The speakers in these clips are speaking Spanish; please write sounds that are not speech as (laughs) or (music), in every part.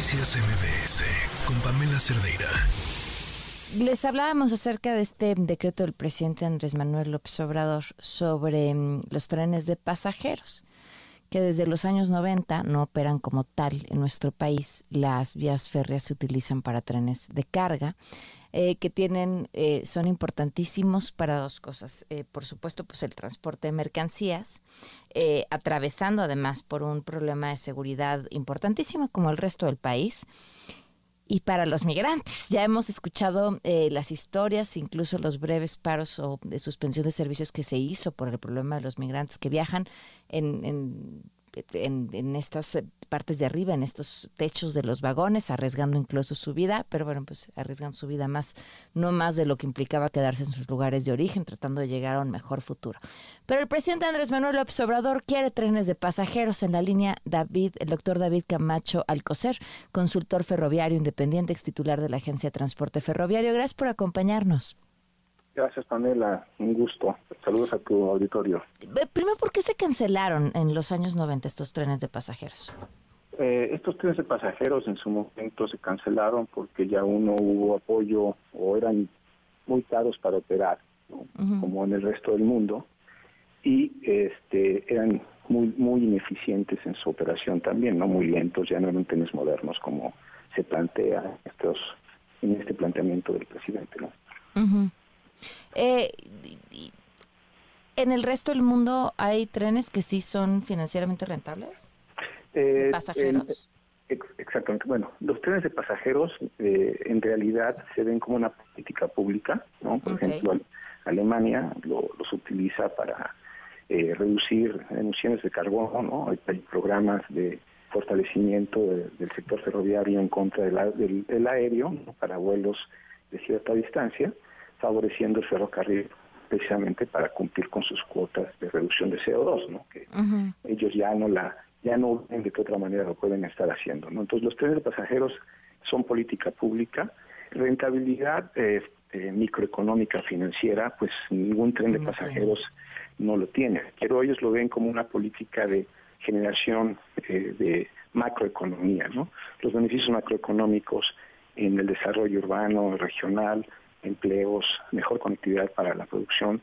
Noticias MBS con Pamela Cerdeira. Les hablábamos acerca de este decreto del presidente Andrés Manuel López Obrador sobre mm, los trenes de pasajeros que desde los años 90 no operan como tal en nuestro país. Las vías férreas se utilizan para trenes de carga. Eh, que tienen eh, son importantísimos para dos cosas. Eh, por supuesto, pues el transporte de mercancías, atravesando además por un problema de seguridad importantísimo como el resto del país. Y para los migrantes, ya hemos escuchado las historias, incluso los breves paros o de suspensión de servicios que se hizo por el problema de los migrantes que viajan en, en en, estas eh, partes de arriba, en estos techos de los vagones, arriesgando incluso su vida, pero bueno, pues arriesgan su vida más, no más de lo que implicaba quedarse en sus lugares de origen, tratando de llegar a un mejor futuro. Pero el presidente Andrés Manuel López Obrador quiere trenes de pasajeros en la línea David, el doctor David Camacho Alcocer, consultor ferroviario independiente, ex titular de la Agencia de Transporte Ferroviario. Gracias por acompañarnos. Gracias, Pamela. Un gusto. Saludos a tu auditorio. Primero, ¿por qué se cancelaron en los años 90 estos trenes de pasajeros? Eh, estos trenes de pasajeros en su momento se cancelaron porque ya uno hubo apoyo o eran muy caros para operar, como en el resto del mundo, y este eran muy muy ineficientes en su operación también, no muy lentos, ya no eran trenes modernos como se plantea estos en este planteamiento del presidente, ¿no? Eh, ¿En el resto del mundo hay trenes que sí son financieramente rentables? Eh, pasajeros. exactamente. Bueno, los trenes de pasajeros eh, en realidad se ven como una política pública, ¿no? Por ejemplo, Alemania los utiliza para eh, reducir emisiones de carbono, ¿no? Hay, programas de fortalecimiento del sector ferroviario en contra del, del, aéreo para vuelos de cierta distancia favoreciendo el ferrocarril precisamente para cumplir con sus cuotas de reducción de CO2, ¿no? Que ellos ya no la ya no ven de qué otra manera lo pueden estar haciendo, ¿no? Entonces los trenes de pasajeros son política pública, rentabilidad eh, eh, microeconómica financiera, pues ningún tren de pasajeros no lo tiene, pero ellos lo ven como una política de generación eh, de macroeconomía, ¿no? Los beneficios macroeconómicos en el desarrollo urbano, regional, empleos, mejor conectividad para la producción,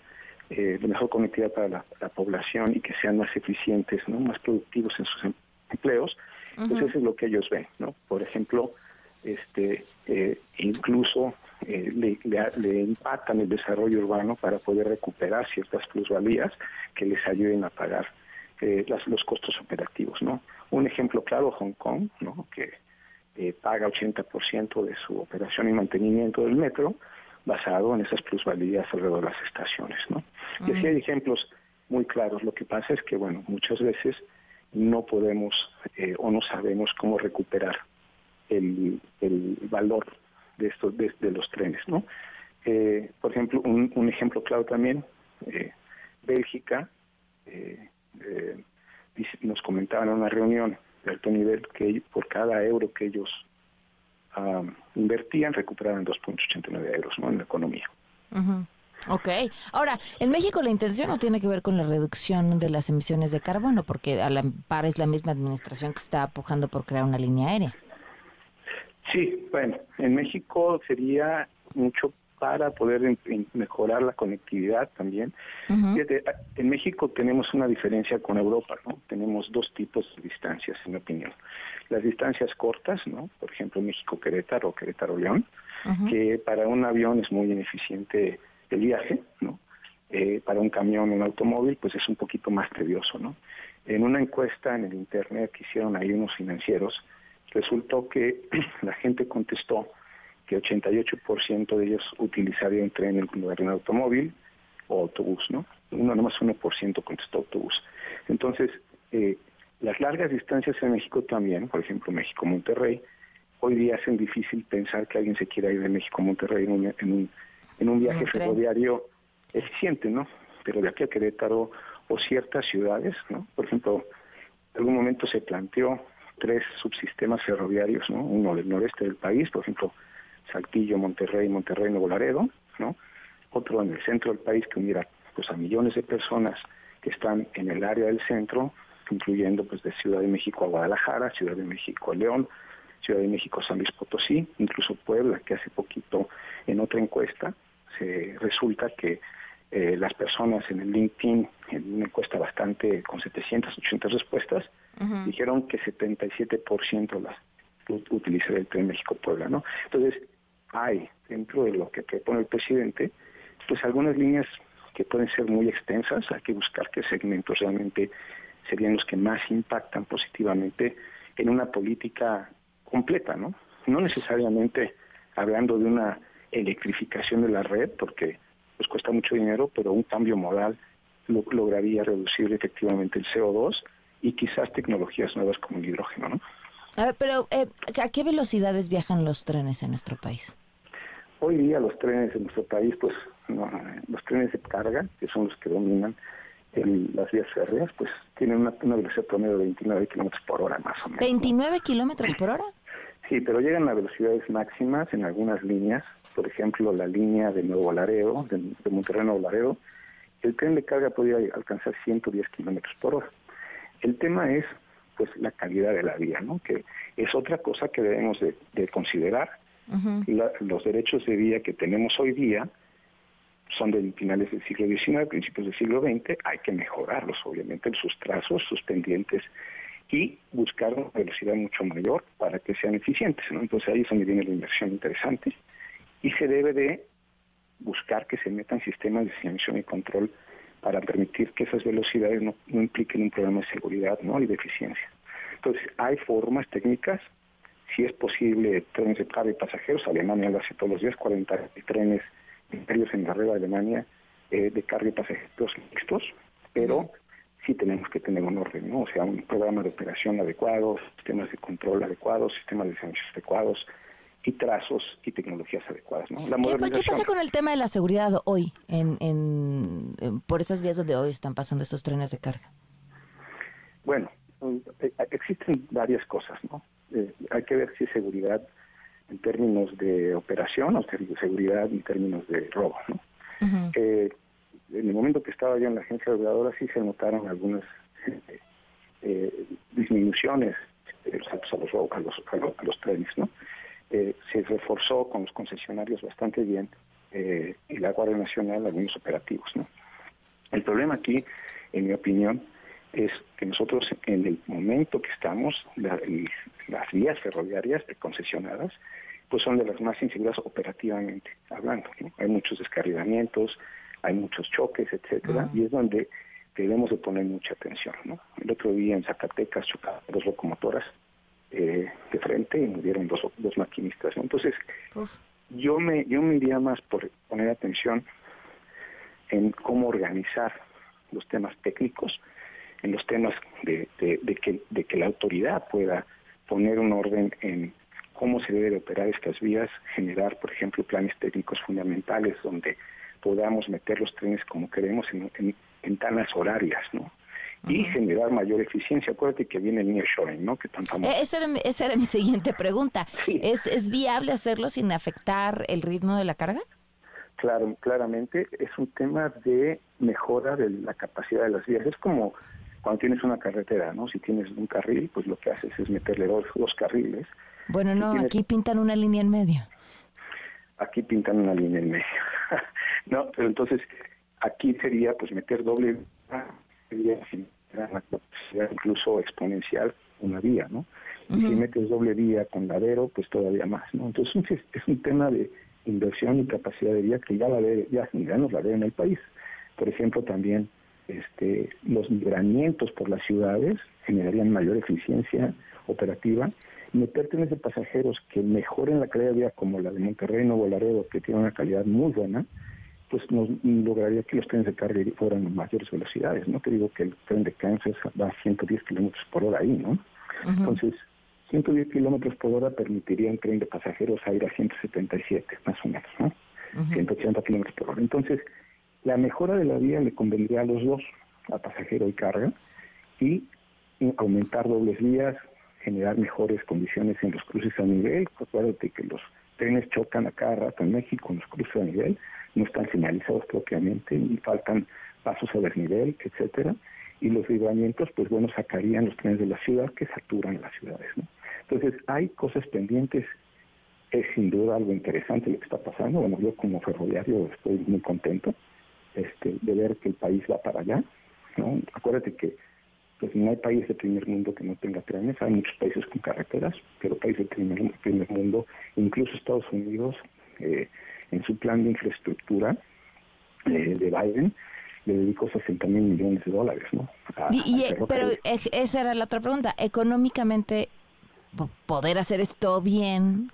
eh, mejor conectividad para la, población y que sean más eficientes, ¿no? más productivos en sus em, empleos, pues eso es lo que ellos ven, ¿no? Por ejemplo, este, eh, incluso eh, le, le, impactan el desarrollo urbano para poder recuperar ciertas plusvalías que les ayuden a pagar eh, las, los costos operativos, ¿no? Un ejemplo claro, Hong Kong, ¿no? Que paga 80% de su operación y mantenimiento del metro, basado en esas plusvalías alrededor de las estaciones, ¿no? Y así hay ejemplos muy claros. Lo que pasa es que, bueno, muchas veces no podemos eh, o no sabemos cómo recuperar el, valor de estos de, los trenes, ¿no? Eh, por ejemplo, un, ejemplo claro también, eh, Bélgica, nos comentaban en una reunión de alto nivel que por cada euro que ellos invertían, recuperaban 2.89 euros ¿no? en la economía. Ok. Ahora, en México la intención no tiene que ver con la reducción de las emisiones de carbono, porque a la par es la misma administración que está pujando por crear una línea aérea. Sí, bueno, en México sería mucho para poder mejorar la conectividad también. En México tenemos una diferencia con Europa, ¿no? Tenemos dos tipos de distancias, en mi opinión. Las distancias cortas, ¿no? Por ejemplo, México-Querétaro o Querétaro-León, que para un avión es muy ineficiente el viaje, ¿no? Eh, para un camión, un automóvil, pues es un poquito más tedioso, ¿no? En una encuesta en el Internet que hicieron ahí unos financieros, resultó que (clears throat) la gente contestó que 88% de ellos utilizarían tren en lugar de un automóvil o autobús, ¿no? Uno, nomás 1% contestó autobús. Entonces, eh, las largas distancias en México también, por ejemplo, México-Monterrey, hoy día hacen difícil pensar que alguien se quiera ir de México a Monterrey en un, en un, en un viaje ferroviario eficiente, ¿no? Pero de aquí a Querétaro o ciertas ciudades, ¿no? Por ejemplo, en algún momento se planteó tres subsistemas ferroviarios, ¿no? Uno del noreste del país, por ejemplo, Saltillo, Monterrey, Monterrey, Nuevo Laredo, ¿no? Otro en el centro del país que uniera pues a millones de personas que están en el área del centro, incluyendo pues de Ciudad de México a Guadalajara, Ciudad de México a León, Ciudad de México, San Luis Potosí, incluso Puebla, que hace poquito en otra encuesta se resulta que eh, las personas en el LinkedIn, en una encuesta bastante con 780 respuestas, dijeron que 77% las utilizar el tren México-Puebla, ¿no? Entonces, hay dentro de lo que propone el presidente, pues algunas líneas que pueden ser muy extensas, hay que buscar qué segmentos realmente serían los que más impactan positivamente en una política completa, ¿no? No necesariamente hablando de una electrificación de la red, porque pues cuesta mucho dinero, pero un cambio modal lograría reducir efectivamente el CO2 y quizás tecnologías nuevas como el hidrógeno, ¿no? A ver, pero eh, ¿a qué velocidades viajan los trenes en nuestro país? Hoy día los trenes en nuestro país, pues los trenes de carga, que son los que dominan las vías férreas, pues tienen una, velocidad promedio de 29 kilómetros por hora más o menos. ¿29 kilómetros por hora? Sí, pero llegan a velocidades máximas en algunas líneas, por ejemplo la línea de Nuevo Laredo, de, de Monterrey a Nuevo Laredo, el tren de carga podría alcanzar 110 kilómetros por hora. El tema es pues la calidad de la vía, ¿no? Que es otra cosa que debemos de, considerar. los derechos de vía que tenemos hoy día son de finales del siglo XIX, principios del siglo XX, hay que mejorarlos, obviamente, sus trazos, sus pendientes, y buscar una velocidad mucho mayor para que sean eficientes. ¿no? Entonces ahí es donde viene la inversión interesante y se debe de buscar que se metan sistemas de señalización y control para permitir que esas velocidades no, impliquen un problema de seguridad ¿no? y de eficiencia. Entonces, hay formas técnicas, si es posible, trenes de carga y pasajeros, Alemania lo hace todos los días, 40 trenes imperios en la red de Alemania eh, de carga y pasajeros mixtos, pero sí tenemos que tener un orden, ¿no? O sea, un programa de operación adecuado, sistemas de control adecuados, sistemas de servicios adecuados, y trazos y tecnologías adecuadas. ¿no? ¿Qué, pasa con el tema de la seguridad hoy en, en, por esas vías donde hoy están pasando estos trenes de carga? Bueno, eh, existen varias cosas, ¿no? Eh, hay que ver si es seguridad en términos de operación o seguridad en términos de robo, ¿no? Eh, en el momento que estaba yo en la agencia reguladora sí se notaron algunas disminuciones de los a los, a los, a los trenes, ¿no? Eh, se reforzó con los concesionarios bastante bien eh, y la Guardia Nacional algunos operativos. ¿no? El problema aquí, en mi opinión, es que nosotros en el momento que estamos, las vías ferroviarias concesionadas, pues son de las más inseguras operativamente hablando. Hay muchos descarrilamientos, hay muchos choques, etcétera, y es donde debemos de poner mucha atención. ¿no? El otro día en Zacatecas chocaron dos locomotoras eh, de frente y murieron dos, dos maquinistas. Entonces, yo me yo me iría más por poner atención en cómo organizar los temas técnicos, en los temas de, de, que, de que la autoridad pueda poner un orden en cómo se debe de operar estas vías, generar, por ejemplo, planes técnicos fundamentales donde podamos meter los trenes como queremos en, en ventanas horarias, ¿no? Y generar mayor eficiencia. Acuérdate que viene el nearshoring, ¿no? Que tan famoso. Eh, esa, era, esa era mi (laughs) siguiente pregunta. ¿Es, ¿Es viable hacerlo sin afectar el ritmo de la carga? Claro, claramente es un tema de mejora de la capacidad de las vías. Es como cuando tienes una carretera, ¿no? Si tienes un carril, pues lo que haces es meterle dos, dos carriles. Bueno, no, aquí pintan una línea en medio. Aquí pintan una línea en medio. (laughs) no, pero entonces aquí sería pues meter doble sería capacidad incluso exponencial una vía, ¿no? Y si metes doble vía con ladero, pues todavía más, ¿no? Entonces (laughs) es un tema de inversión y capacidad de vía que ya la ve, ya, ya nos la ve en el país. Por ejemplo, también este, los migramientos por las ciudades generarían mayor eficiencia operativa. Meter trenes de pasajeros que mejoren la calidad de vía, como la de Monterrey Nuevo Laredo, que tiene una calidad muy buena, pues nos lograría que los trenes de carga fueran mayores velocidades, ¿no? Te digo que el tren de Kansas va a 110 kilómetros por hora ahí, ¿no? Entonces, 110 kilómetros por hora permitiría un tren de pasajeros a ir a 177, más o menos, ¿no? 180 kilómetros por hora. Entonces, la mejora de la vía le convendría a los dos, a pasajero y carga, y aumentar dobles vías, generar mejores condiciones en los cruces a nivel. Acuérdate que los trenes chocan a cada rato en México en los cruces a nivel no están señalizados propiamente y faltan pasos a desnivel, etcétera, y los libramientos, pues bueno, sacarían los trenes de la ciudad que saturan las ciudades, ¿no? Entonces hay cosas pendientes. Es sin duda algo interesante lo que está pasando. Bueno, yo como ferroviario estoy muy contento este, de ver que el país va para allá. Acuérdate que pues no hay país de primer mundo que no tenga trenes, hay muchos países con carreteras, pero países de primer, primer mundo, incluso Estados Unidos, eh, en su plan de infraestructura eh, de Biden, le dedicó 60 mil millones de dólares, ¿no? y, pero esa era la otra pregunta, económicamente, poder hacer esto bien,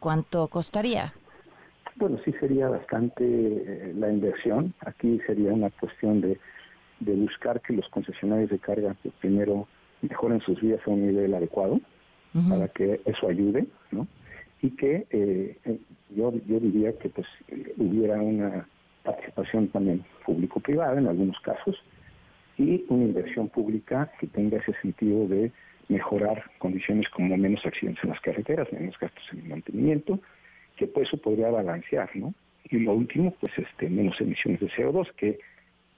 ¿cuánto costaría? Bueno, sí sería bastante eh, la inversión. Aquí sería una cuestión de, de buscar que los concesionarios de carga pues, primero mejoren sus vías a un nivel adecuado para que eso ayude, ¿no? Y que eh, eh, yo, yo diría que pues hubiera una participación también público-privada en algunos casos y una inversión pública que tenga ese sentido de mejorar condiciones como menos accidentes en las carreteras, menos gastos en mantenimiento, que pues eso podría balancear, ¿no? Y lo último, pues este menos emisiones de CO2, que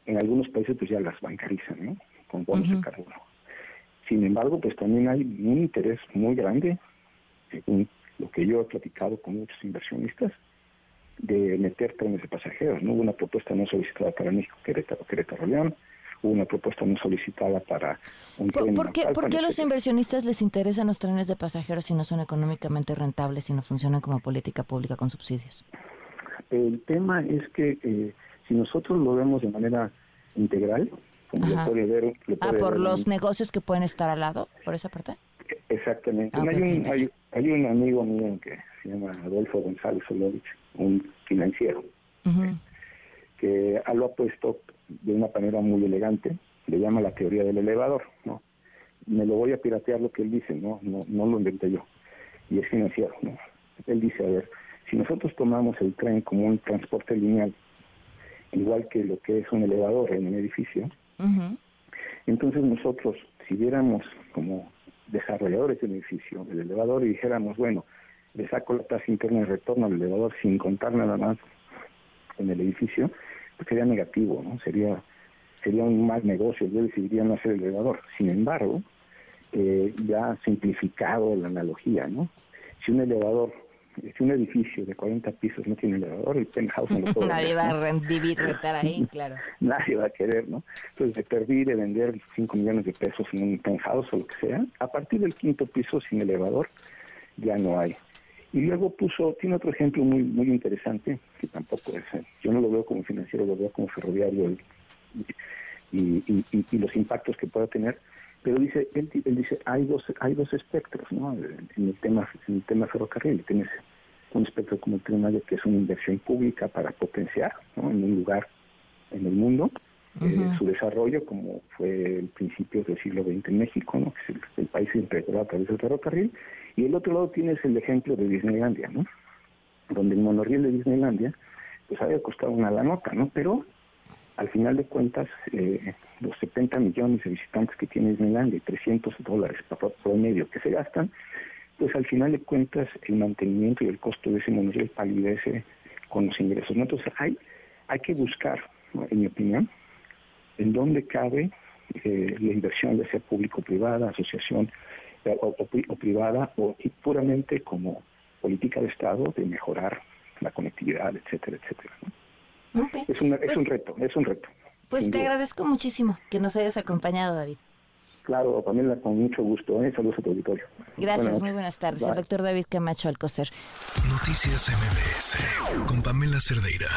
en algunos países pues ya las bancarizan, ¿no? Con bonos de carbono. Sin embargo, pues también hay un interés muy grande, según lo que yo he platicado con muchos inversionistas, de meter trenes de pasajeros. ¿no? Hubo una propuesta no solicitada para México, Querétaro, Querétaro, León, hubo una propuesta no solicitada para un tren. ¿Por, qué, ¿por qué a los inversionistas les interesan los trenes de pasajeros si no son económicamente rentables y no funcionan como política pública con subsidios? El tema es que eh, si nosotros lo vemos de manera integral, como puede ver, ah, por los negocios que pueden estar al lado, por esa parte. Exactamente. Ah, hay, un, hay, hay, un amigo mío que se llama Adolfo González Solovich, un financiero, que lo ha puesto de una manera muy elegante, le llama la teoría del elevador, ¿no? Me lo voy a piratear lo que él dice, no, no, no lo inventé yo, y es financiero, ¿no? Él dice, a ver, si nosotros tomamos el tren como un transporte lineal, igual que lo que es un elevador en un edificio, entonces nosotros, si viéramos como desarrolladores del edificio, el elevador, y dijéramos, bueno, le saco la tasa interna de retorno al elevador sin contar nada más en el edificio, pues sería negativo, ¿no? Sería sería un mal negocio, yo decidiría no hacer el elevador. Sin embargo, eh, ya simplificado la analogía, ¿no? Si un elevador, si un edificio de 40 pisos no tiene elevador, el penthouse no lo puede (laughs) Nadie va a vivir, estar ahí, (laughs) claro. Nadie va a querer, ¿no? Entonces, de perdí de vender 5 millones de pesos en un penthouse o lo que sea, a partir del quinto piso sin elevador, ya no hay. Y luego puso, tiene otro ejemplo muy muy interesante, que tampoco es, yo no lo veo como financiero, lo veo como ferroviario y, y, los impactos que pueda tener, pero dice, él, dice, hay dos, hay dos espectros, ¿no? En el tema, en el tema ferrocarril, tienes un espectro como el tren que es una inversión pública para potenciar, ¿no? En un lugar en el mundo, eh, su desarrollo, como fue el principio del siglo XX en México, ¿no? que es el, país integrado a través del ferrocarril, y el otro lado tienes el ejemplo de Disneylandia, ¿no? donde el monorriel de Disneylandia pues había costado una la nota, ¿no? pero al final de cuentas eh, los 70 millones de visitantes que tiene Disneylandia y 300 dólares por medio que se gastan, pues al final de cuentas el mantenimiento y el costo de ese monorriel palidece con los ingresos. Entonces hay, hay que buscar, en mi opinión, en dónde cabe eh, la inversión, de sea público-privada, asociación eh, o, privada, o puramente como política de Estado de mejorar la conectividad, etcétera, etcétera. Un, es pues un reto, es un reto. Pues te agradezco muchísimo que nos hayas acompañado, David. Claro, Pamela, con mucho gusto. ¿eh? Saludos a tu auditorio. Gracias, muy buenas tardes. El doctor David Camacho Alcocer. Noticias MBS con Pamela Cerdeira.